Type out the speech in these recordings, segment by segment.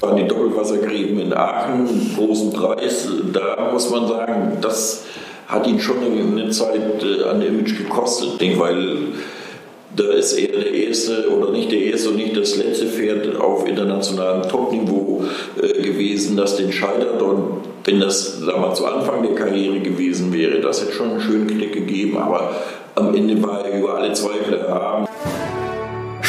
An die Doppelwassergräben in Aachen, großen Preis, da muss man sagen, das hat ihn schon eine Zeit äh, an Image gekostet, weil da ist er der erste oder nicht der erste und nicht das letzte Pferd auf internationalem Topniveau äh, gewesen, das den scheitert. Und wenn das sagen zu Anfang der Karriere gewesen wäre, das hätte schon einen schönen Klick gegeben. Aber am Ende war er über alle Zweifel erhaben.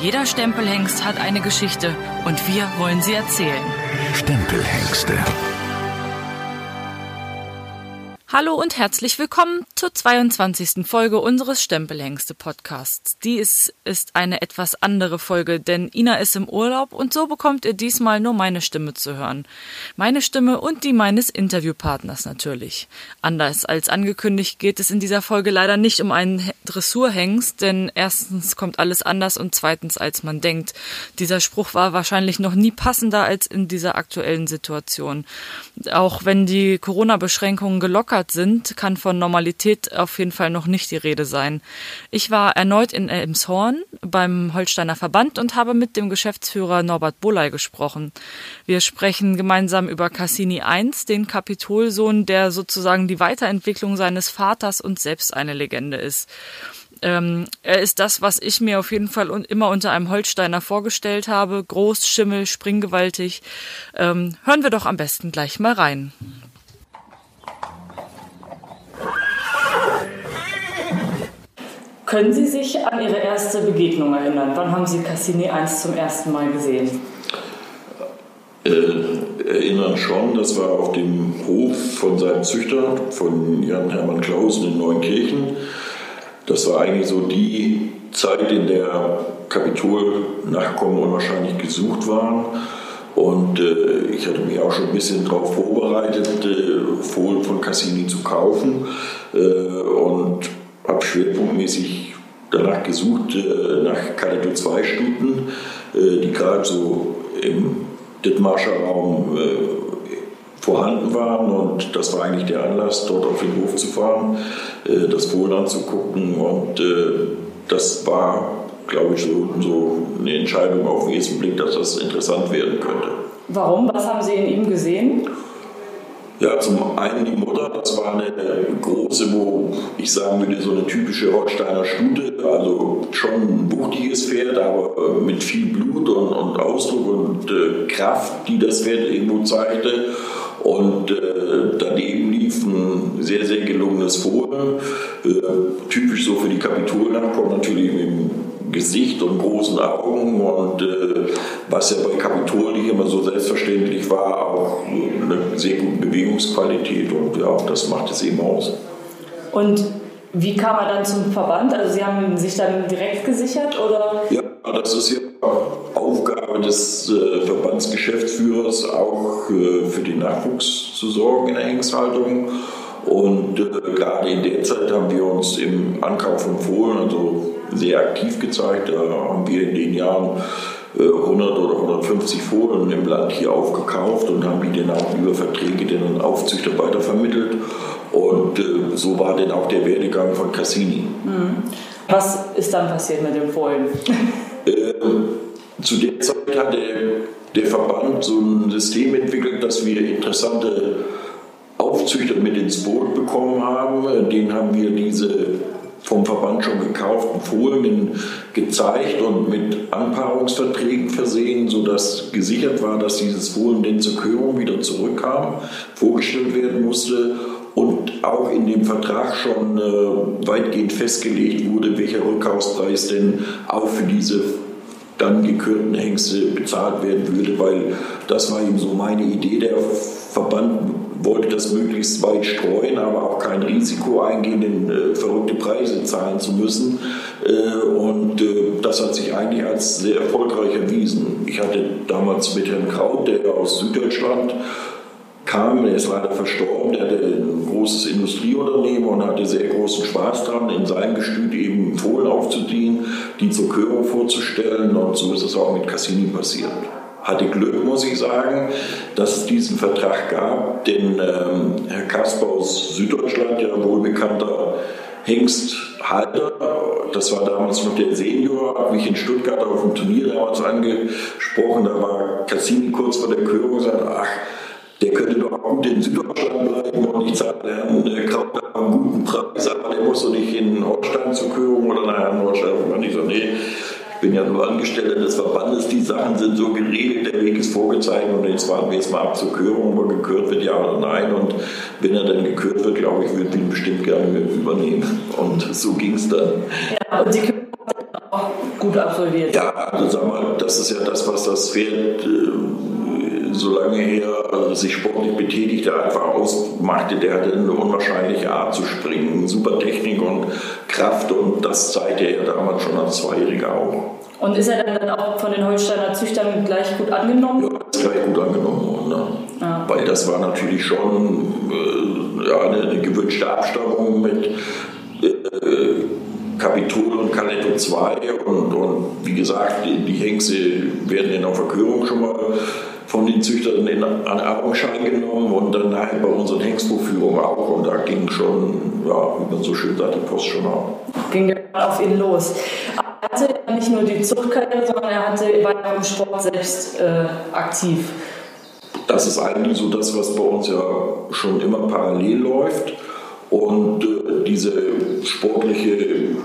Jeder Stempelhengst hat eine Geschichte und wir wollen sie erzählen. Stempelhengste. Hallo und herzlich willkommen zur 22. Folge unseres Stempelhengste Podcasts. Dies ist eine etwas andere Folge, denn Ina ist im Urlaub und so bekommt ihr diesmal nur meine Stimme zu hören. Meine Stimme und die meines Interviewpartners natürlich. Anders als angekündigt geht es in dieser Folge leider nicht um einen Dressurhengst, denn erstens kommt alles anders und zweitens als man denkt. Dieser Spruch war wahrscheinlich noch nie passender als in dieser aktuellen Situation. Auch wenn die Corona-Beschränkungen gelockert gelockert sind, kann von Normalität auf jeden Fall noch nicht die Rede sein. Ich war erneut in Elmshorn beim Holsteiner Verband und habe mit dem Geschäftsführer Norbert Bulley gesprochen. Wir sprechen gemeinsam über Cassini I, den Kapitolsohn, der sozusagen die Weiterentwicklung seines Vaters und selbst eine Legende ist. Ähm, er ist das, was ich mir auf jeden Fall immer unter einem Holsteiner vorgestellt habe. Groß, Schimmel, springgewaltig. Ähm, hören wir doch am besten gleich mal rein. Können Sie sich an Ihre erste Begegnung erinnern? Wann haben Sie Cassini 1 zum ersten Mal gesehen? Äh, erinnern schon, das war auf dem Hof von seinem Züchter, von Jan Hermann Clausen in Neunkirchen. Das war eigentlich so die Zeit, in der Kapitol-Nachkommen unwahrscheinlich gesucht waren. Und äh, ich hatte mich auch schon ein bisschen darauf vorbereitet, äh, Fohlen von Cassini zu kaufen. Äh, und habe schwerpunktmäßig danach gesucht, äh, nach Kategorie 2 Stuten, äh, die gerade so im Dithmarscher Raum äh, vorhanden waren und das war eigentlich der Anlass, dort auf den Hof zu fahren, das Fohlen anzugucken und das war, glaube ich, so, so eine Entscheidung auf den ersten Blick, dass das interessant werden könnte. Warum? Was haben Sie in ihm gesehen? Ja, zum einen die Mutter, das war eine große, wo ich sagen würde, so eine typische Holsteiner Stute, also schon ein wuchtiges Pferd, aber mit viel Blut und, und Ausdruck und äh, Kraft, die das Pferd irgendwo zeigte. Und äh, daneben lief ein sehr, sehr gelungenes Fohlen, äh, typisch so für die Kapitolnachkommen natürlich mit dem Gesicht und großen Augen und äh, was ja bei Kapitol nicht immer so selbstverständlich war, auch eine sehr gute Bewegungsqualität und ja, das macht es eben aus. Und wie kam er dann zum Verband? Also Sie haben sich dann direkt gesichert oder? Ja, das ist ja Aufgabe des äh, Verbandsgeschäftsführers, auch äh, für den Nachwuchs zu sorgen in der Hengsthaltung. Und äh, gerade in der Zeit haben wir uns im Ankauf von Fohlen also sehr aktiv gezeigt. Da haben wir in den Jahren 100 äh, oder 150 Fohlen im Land hier aufgekauft und haben die dann auch über Verträge den Aufzüchter weitervermittelt. Und äh, so war dann auch der Werdegang von Cassini. Mhm. Was ist dann passiert mit dem Fohlen? Äh, zu der Zeit hatte der Verband so ein System entwickelt, dass wir interessante Aufzüchter mit ins Boot bekommen haben. Den haben wir diese vom Verband schon gekauften Folien gezeigt und mit Anpaarungsverträgen versehen, sodass gesichert war, dass dieses Fohlen denn zur Körung wieder zurückkam, vorgestellt werden musste und auch in dem Vertrag schon äh, weitgehend festgelegt wurde, welcher Rückkaufspreis denn auch für diese dann gekürten Hengste bezahlt werden würde, weil das war eben so meine Idee. Der Verband wollte das möglichst weit streuen, aber auch kein Risiko eingehen, denn, äh, verrückte Preise zahlen zu müssen. Äh, und äh, das hat sich eigentlich als sehr erfolgreich erwiesen. Ich hatte damals mit Herrn Kraut, der aus Süddeutschland kam, er ist leider verstorben, der hatte ein großes Industrieunternehmen und hatte sehr großen Spaß daran, in seinem Gestüt eben Fohlen aufzuziehen, die zur Körung vorzustellen und so ist es auch mit Cassini passiert. Hatte Glück, muss ich sagen, dass es diesen Vertrag gab, denn ähm, Herr Kasper aus Süddeutschland, ja wohlbekannter Hengsthalter, das war damals noch der Senior, hat mich in Stuttgart auf dem Turnier damals angesprochen, da war Cassini kurz vor der Körung und sagte, ach, der könnte doch gut in Süddeutschland bleiben und ich zahle Herrn Kraut einen guten Preis, aber der muss doch nicht in Holstein zur Körung oder nach Herrn Holstein. Und ich so, nee, bin ja nur Angestellter des Verbandes, die Sachen sind so geregelt, der Weg ist vorgezeichnet und jetzt warten wir jetzt mal ab zur Körung, ob er gekürt wird, ja oder nein. Und wenn er dann gekürt wird, glaube ich, würde ich ihn bestimmt gerne übernehmen. Und so ging es dann. Ja, und die Körung auch gut absolviert. Ja, also sag mal, das ist ja das, was das Pferd. Äh, so lange er also sich sportlich betätigte, einfach ausmachte, der hatte eine unwahrscheinliche Art zu springen, super Technik und Kraft und das zeigte er damals schon als Zweijähriger auch. Und ist er dann auch von den Holsteiner Züchtern gleich gut angenommen? Ja, ist gleich gut angenommen worden. Ne? Ja. Weil das war natürlich schon äh, ja, eine, eine, gewünschte Abstammung mit äh, Kapitol und Caletto 2 und, und wie gesagt, die, die Hengste werden in der Verkörung schon mal von den Züchtern in, an Augenschein genommen und dann nachher bei unseren Hengstbuchführungen auch. Und da ging schon, ja, wie man so schön sagt, die Post schon auf. Ging auf ihn los. Er hatte nicht nur die Zuchtkarriere, sondern er hatte, war ja im Sport selbst äh, aktiv. Das ist eigentlich so das, was bei uns ja schon immer parallel läuft. Und äh, diese sportliche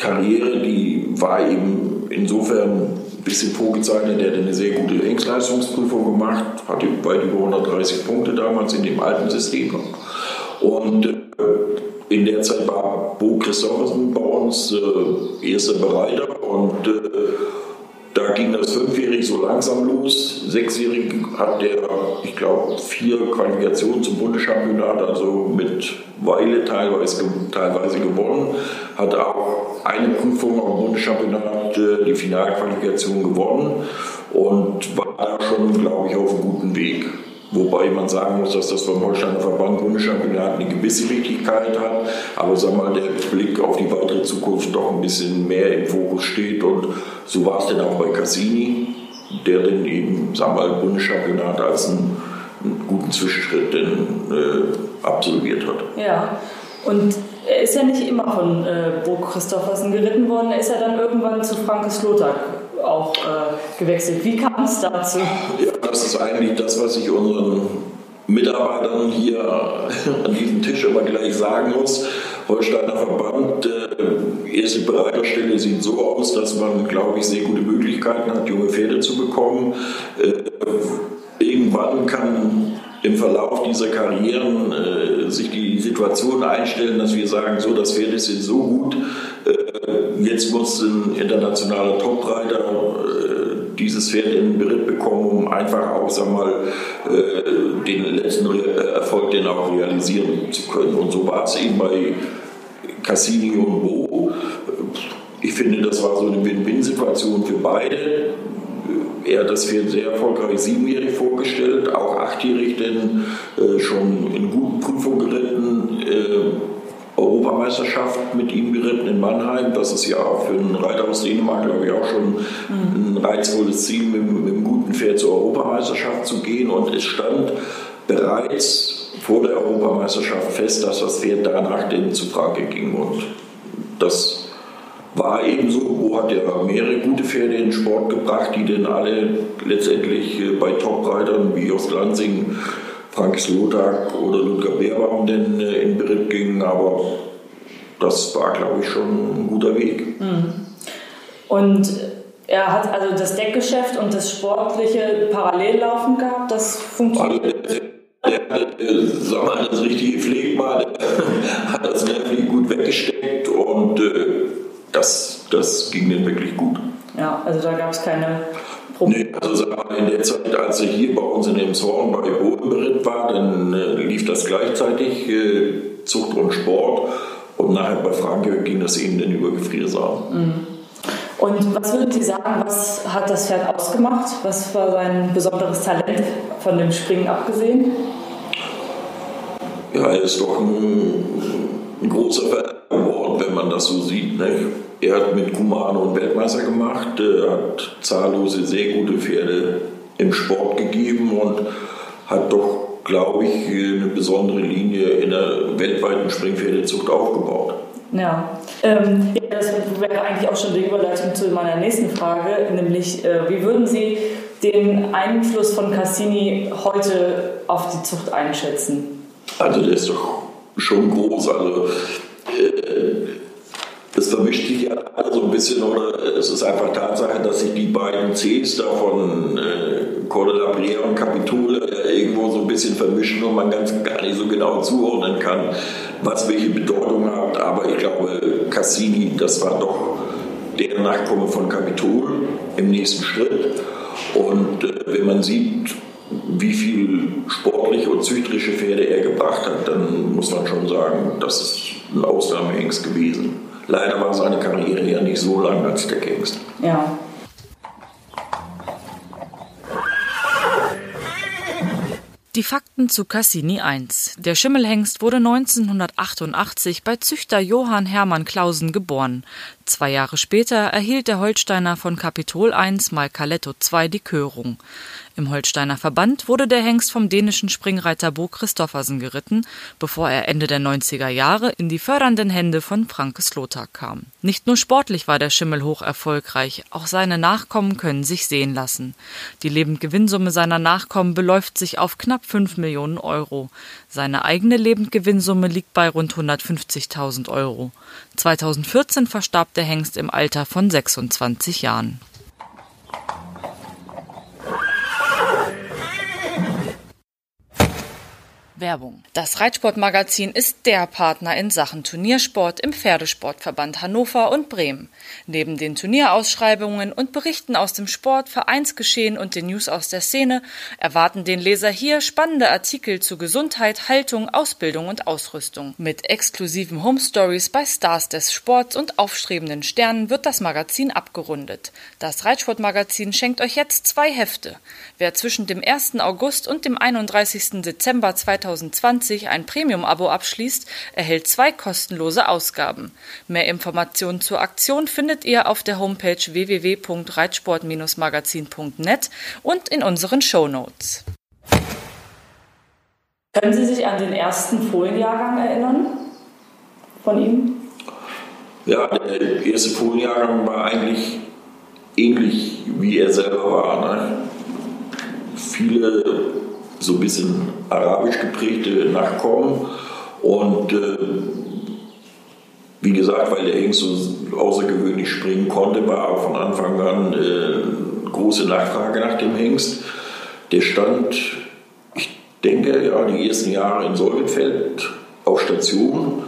Karriere, die war eben insofern bisschen vorgezeichnet. Der hat eine sehr gute Längsleistungsprüfung gemacht, hatte weit über 130 Punkte damals in dem alten System. Und äh, in der Zeit war Bo Christoffersen bei uns äh, erster Bereiter und äh, da ging das fünfjährig so langsam los. Sechsjährig hat der, ich glaube, vier Qualifikationen zum Bundeschampionat, also mit Weile teilweise, teilweise gewonnen. Hat auch eine Prüfung am Bundeschampionat, äh, die Finalqualifikation gewonnen und war da schon, glaube ich, auf einem guten Weg. Wobei man sagen muss, dass das vom Holsteiner Verband Bundeschampionat eine gewisse Wichtigkeit hat, aber sag mal, der Blick auf die weitere Zukunft doch ein bisschen mehr im Fokus steht und so war es denn auch bei Cassini, der dann eben, sag mal, Bundeschampionat als einen, einen guten Zwischenschritt denn, äh, absolviert hat. Ja, und er ist ja nicht immer von äh, Burg Christoffersen geritten worden, er ist ja dann irgendwann zu Frankes Lothar auch äh, gewechselt. Wie kam es dazu? Ja, das ist eigentlich das, was ich unseren Mitarbeitern hier an diesem Tisch immer gleich sagen muss. Holsteiner Verband, äh, erste Bereiterstelle sieht so aus, dass man, glaube ich, sehr gute Möglichkeiten hat, junge Pferde zu bekommen. Äh, irgendwann kann im Verlauf dieser Karrieren äh, sich die Situation einstellen, dass wir sagen, so, das Pferd ist jetzt so gut, äh, jetzt muss ein internationaler Topreiter äh, dieses Pferd in den Beritt bekommen, um einfach auch, sag mal, äh, den letzten Re äh, Erfolg den auch realisieren zu können. Und so war es eben bei Cassini und Bo. Ich finde, das war so eine Win-Win-Situation für beide er hat das Pferd sehr erfolgreich siebenjährig vorgestellt, auch achtjährig denn äh, schon in guten Prüfungen geritten. Äh, Europameisterschaft mit ihm geritten in Mannheim. Das ist ja für einen Reiter aus Dänemark, glaube ich, auch schon ein reizvolles Ziel, mit, mit einem guten Pferd zur Europameisterschaft zu gehen. Und es stand bereits vor der Europameisterschaft fest, dass das Pferd danach denn zu Franke ging. Und das war ebenso, Bo hat ja mehrere gute Pferde in den Sport gebracht, die denn alle letztendlich äh, bei Top-Reitern wie Jost Lansing, Frank Slotak oder Ludger Beerbaum denn äh, in Beritt gingen, aber das war, glaube ich, schon ein guter Weg. Mhm. Und er hat also das Deckgeschäft und das Sportliche parallel laufen gehabt, das funktioniert. Also, der, der, der, sag mal, das richtige Pflegmal, hat das nervlich gut weggesteckt und äh, das, das ging denen wirklich gut. Ja, also da gab es keine Probleme. Nee, also in der Zeit, als er hier bei uns in dem Zorn bei Bodenberitt war, dann äh, lief das gleichzeitig äh, Zucht und Sport und nachher bei Franke ging das eben dann über Gefriersaal. Mhm. Und was würden Sie sagen, was hat das Pferd ausgemacht? Was war sein besonderes Talent von dem Springen abgesehen? Ja, er ist doch ein, ein großer Pferd geworden, das so sieht. Ne? Er hat mit Kumano einen Weltmeister gemacht, er hat zahllose, sehr gute Pferde im Sport gegeben und hat doch, glaube ich, eine besondere Linie in der weltweiten Springpferdezucht aufgebaut. Ja, ähm, das wäre eigentlich auch schon die Überleitung zu meiner nächsten Frage, nämlich äh, wie würden Sie den Einfluss von Cassini heute auf die Zucht einschätzen? Also der ist doch schon groß. Also äh, das vermischt sich ja so ein bisschen, oder es ist einfach Tatsache, dass sich die beiden Cs da von äh, Cordelabrier und Capitol äh, irgendwo so ein bisschen vermischen und man ganz gar nicht so genau zuordnen kann, was welche Bedeutung hat. Aber ich glaube, Cassini, das war doch der Nachkomme von Capitol im nächsten Schritt. Und äh, wenn man sieht, wie viel sportliche und züchterische Pferde er gebracht hat, dann muss man schon sagen, das ist ein Ausnahmehengst gewesen. Leider war seine Karriere ja nicht so lang als der Gangster. Ja. Die Fakten zu Cassini I. Der Schimmelhengst wurde 1988 bei Züchter Johann Hermann Clausen geboren. Zwei Jahre später erhielt der Holsteiner von Kapitol I mal Caletto II die Körung. Im Holsteiner Verband wurde der Hengst vom dänischen Springreiter Bo Christoffersen geritten, bevor er Ende der 90er Jahre in die fördernden Hände von Franke Slotak kam. Nicht nur sportlich war der Schimmel hoch erfolgreich, auch seine Nachkommen können sich sehen lassen. Die Lebendgewinnsumme seiner Nachkommen beläuft sich auf knapp 5 Millionen Euro. Seine eigene Lebendgewinnsumme liegt bei rund 150.000 Euro. 2014 verstarb der Hengst im Alter von 26 Jahren. Werbung. Das Reitsportmagazin ist der Partner in Sachen Turniersport im Pferdesportverband Hannover und Bremen. Neben den Turnierausschreibungen und Berichten aus dem Sport, Vereinsgeschehen und den News aus der Szene erwarten den Leser hier spannende Artikel zu Gesundheit, Haltung, Ausbildung und Ausrüstung. Mit exklusiven Home Stories bei Stars des Sports und aufstrebenden Sternen wird das Magazin abgerundet. Das Reitsportmagazin schenkt euch jetzt zwei Hefte. Wer zwischen dem 1. August und dem 31. Dezember 2020 2020 ein Premium-Abo abschließt, erhält zwei kostenlose Ausgaben. Mehr Informationen zur Aktion findet ihr auf der Homepage www.reitsport-magazin.net und in unseren Show Notes. Können Sie sich an den ersten Folienjahrgang erinnern von ihm? Ja, der erste Folienjahrgang war eigentlich ähnlich wie er selber war. Ne? Viele so ein bisschen arabisch geprägte Nachkommen. Und äh, wie gesagt, weil der Hengst so außergewöhnlich springen konnte, war auch von Anfang an äh, große Nachfrage nach dem Hengst. Der stand, ich denke, ja, die ersten Jahre in Solgenfeld auf Station,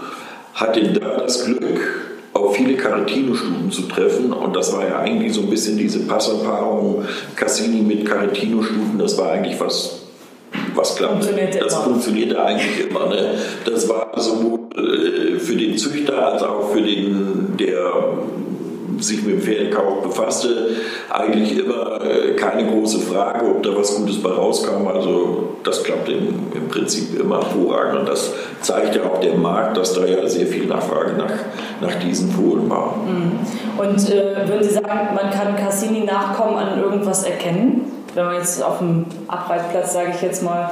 hatte da das Glück, auf viele Caretino-Stuten zu treffen. Und das war ja eigentlich so ein bisschen diese Passerpaarung Cassini mit Caretino-Stuten. Das war eigentlich was was klappt. Das immer. funktionierte eigentlich immer. Ne? Das war sowohl äh, für den Züchter als auch für den, der sich mit dem Pferdekauf befasste, eigentlich immer äh, keine große Frage, ob da was Gutes bei rauskam. Also das klappt im, im Prinzip immer hervorragend. Und das zeigt ja auch der Markt, dass da ja sehr viel Nachfrage nach, nach diesen Polen war. Mhm. Und äh, würden Sie sagen, man kann Cassini-Nachkommen an irgendwas erkennen? Wenn man jetzt auf dem Abreitplatz, sage ich jetzt mal,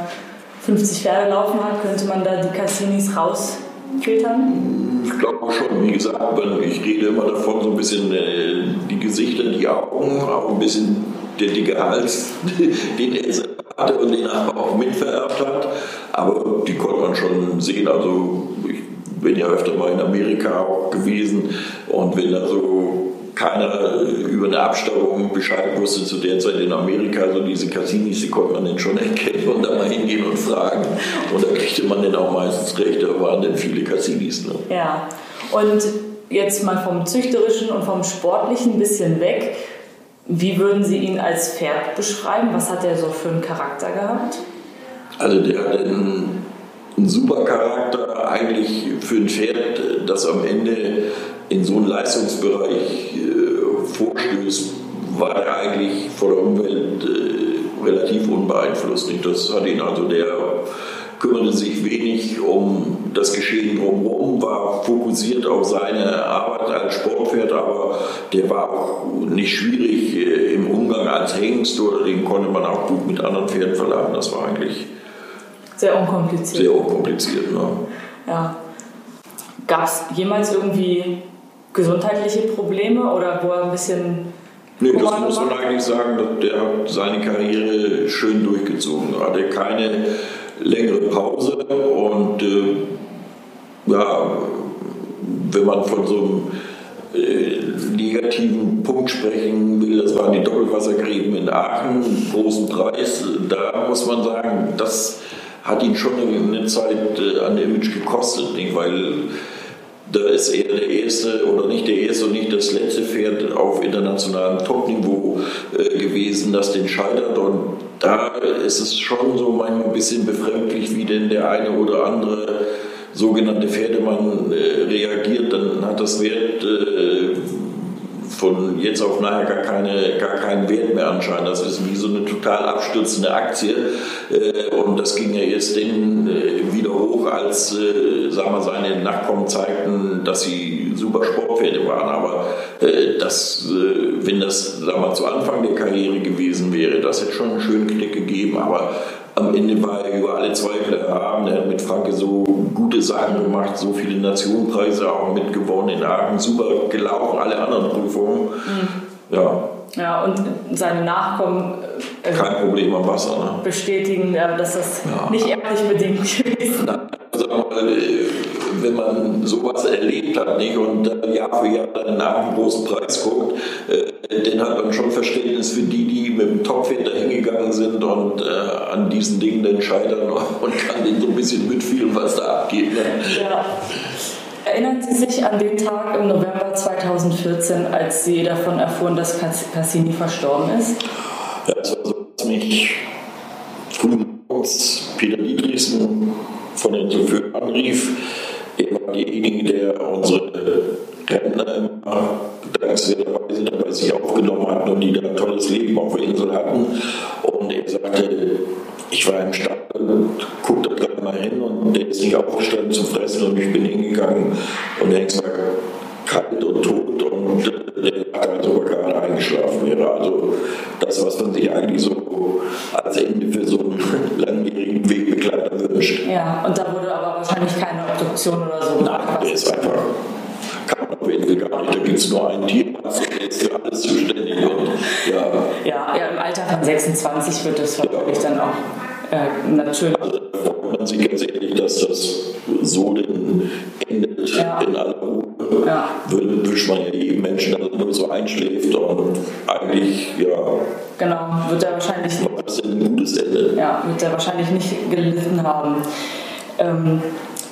50 Pferde laufen hat, könnte man da die Cassinis rausfiltern? Ich glaube schon, wie gesagt, ich rede immer davon, so ein bisschen äh, die Gesichter, die Augen, auch ein bisschen der dicke Hals, den er hatte und den er auch mitvererbt hat. Aber die konnte man schon sehen. Also ich bin ja öfter mal in Amerika auch gewesen und wenn da so keiner über eine Abstammung Bescheid wusste zu der Zeit in Amerika. Also diese Casinis, die konnte man dann schon erkennen und da mal hingehen und fragen. Und da kriegte man dann auch meistens recht, da waren dann viele Casinis. Ne? Ja, und jetzt mal vom Züchterischen und vom Sportlichen ein bisschen weg. Wie würden Sie ihn als Pferd beschreiben? Was hat er so für einen Charakter gehabt? Also der hat einen, einen super Charakter eigentlich für ein Pferd, das am Ende in so einen Leistungsbereich äh, vorstößt, war er eigentlich vor der Umwelt äh, relativ unbeeinflusst. Das hat ihn also der kümmerte sich wenig um das Geschehen drumherum, war fokussiert auf seine Arbeit als Sportpferd, aber der war auch nicht schwierig äh, im Umgang als Hengst oder den konnte man auch gut mit anderen Pferden verladen. Das war eigentlich sehr unkompliziert. Sehr unkompliziert, ne? Ja. Gab es jemals irgendwie gesundheitliche Probleme oder wo er ein bisschen Nee, das muss man eigentlich sagen, der hat seine Karriere schön durchgezogen. Er hatte keine längere Pause und äh, ja, wenn man von so einem äh, negativen Punkt sprechen will, das waren die Doppelwassergräben in Aachen, großen Preis, da muss man sagen, das hat ihn schon eine Zeit äh, an Image gekostet, nicht? weil da ist er der erste oder nicht der erste und nicht das letzte Pferd auf internationalem Topniveau äh, gewesen, das den scheitert. Und da ist es schon so manchmal ein bisschen befremdlich, wie denn der eine oder andere sogenannte Pferdemann äh, reagiert. Dann hat das Wert äh, von jetzt auf nachher gar, keine, gar keinen Wert mehr anscheinend. Das ist wie so eine total abstürzende Aktie. Äh, und das ging ja jetzt den äh, wieder hoch, als äh, sagen wir, seine Nachkommen zeigten, dass sie super Sportpferde waren. Aber das, wenn das sagen wir, zu Anfang der Karriere gewesen wäre, das hätte schon einen schönen Knick gegeben. Aber am Ende war er über alle Zweifel erhaben. Er hat mit Franke so gute Sachen gemacht, so viele Nationenpreise auch mitgewonnen in Aachen, super gelaufen, alle anderen Prüfungen. Mhm. Ja. Ja, und seine Nachkommen äh, kein Problem am Wasser. Ne? bestätigen, dass das ja. nicht ehrlich bedingt gewesen ist. Also, wenn man sowas erlebt hat nicht, und Jahr für Jahr dann nach einem großen Preis guckt, äh, dann hat man schon Verständnis für die, die mit dem Topfit da hingegangen sind und äh, an diesen Dingen dann scheitern und kann denen so ein bisschen mitfühlen, was da abgeht. Ne? Ja. Erinnern Sie sich an den Tag im November 2014, als Sie davon erfuhren, dass Cassini verstorben ist? Ja, das war so, dass mich früh morgens Peter Dietrichsen von den Chauffeuren anrief er war derjenige, der unsere Rentner immer dankenswerterweise bei sich aufgenommen hat und die da ein tolles Leben auf der Insel hatten. Und er sagte, ich war im Stall und guckte da mal hin und der ist nicht aufgestanden zum Fressen und ich bin hingegangen und der war kalt und tot und der lag sogar gerade eingeschlafen wäre. Also das, was man sich eigentlich so als Ende für so einen langjährigen Wegbegleiter wünscht. Ja, und da wurde aber wahrscheinlich keine Obduktion oder so. Nein, der ist einfach, kann man auf jeden Fall gar nicht. Da gibt es nur einen Tierarzt, der ist für alles zuständig. Und, ja. Ja, Alter von 26 wird das wahrscheinlich ja. dann auch äh, natürlich. Also, freut man sich ganz ehrlich, dass das so denn endet ja. in aller Ruhe. Ja. Wünscht man ja jedem Menschen, dass er nur so einschläft und eigentlich, ja. Genau, wird er wahrscheinlich. Das ist ein gutes Ende. Ja, wird er wahrscheinlich nicht gelitten haben. Ähm,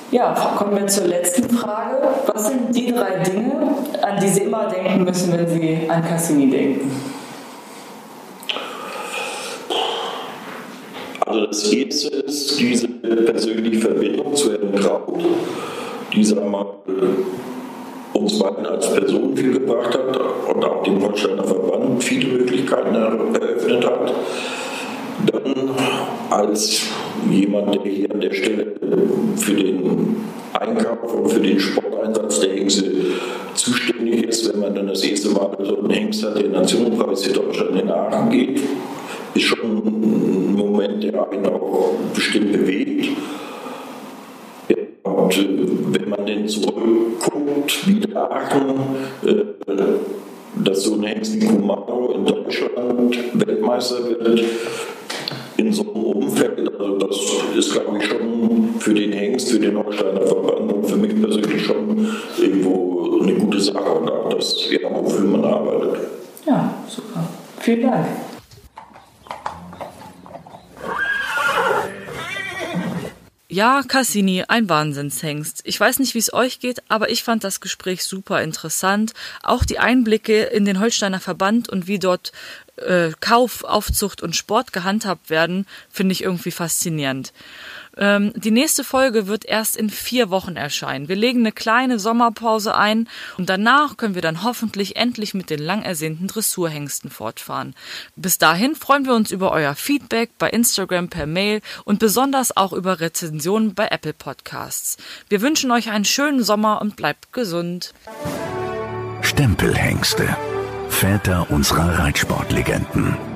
ja, kommen wir zur letzten Frage. Was sind die drei Dinge, an die Sie immer denken müssen, wenn Sie an Cassini denken? Also das erste ist diese persönliche Verbindung zu Herrn Kraut, die sagen wir, uns beiden als Person viel gebracht hat und auch dem Holsteiner Verband viele Möglichkeiten eröffnet hat. Dann als jemand, der hier an der Stelle für den Einkauf und für den Sporteinsatz der Hengste zuständig ist, wenn man dann das erste Mal so einen Hengst hat, der Nationenpreis für Deutschland in Aachen geht, ist schon Moment, der einen auch bestimmt bewegt. Und äh, wenn man denn zurückguckt, wie der Aachen, äh, dass so ein Hengst wie Kumaro in Deutschland Weltmeister wird, in so einem Umfeld, also das ist, glaube ich, schon für den Hengst, für den Holsteiner Verband und für mich persönlich schon irgendwo eine gute Sache und auch das, ja, wofür man arbeitet. Ja, super. Vielen Dank. Ja, Cassini, ein Wahnsinnshengst. Ich weiß nicht, wie es euch geht, aber ich fand das Gespräch super interessant. Auch die Einblicke in den Holsteiner Verband und wie dort äh, Kauf, Aufzucht und Sport gehandhabt werden, finde ich irgendwie faszinierend. Ähm, die nächste Folge wird erst in vier Wochen erscheinen. Wir legen eine kleine Sommerpause ein und danach können wir dann hoffentlich endlich mit den lang ersehnten Dressurhengsten fortfahren. Bis dahin freuen wir uns über euer Feedback bei Instagram per Mail und besonders auch über Rezensionen bei Apple Podcasts. Wir wünschen euch einen schönen Sommer und bleibt gesund. Stempelhengste. Väter unserer Reitsportlegenden.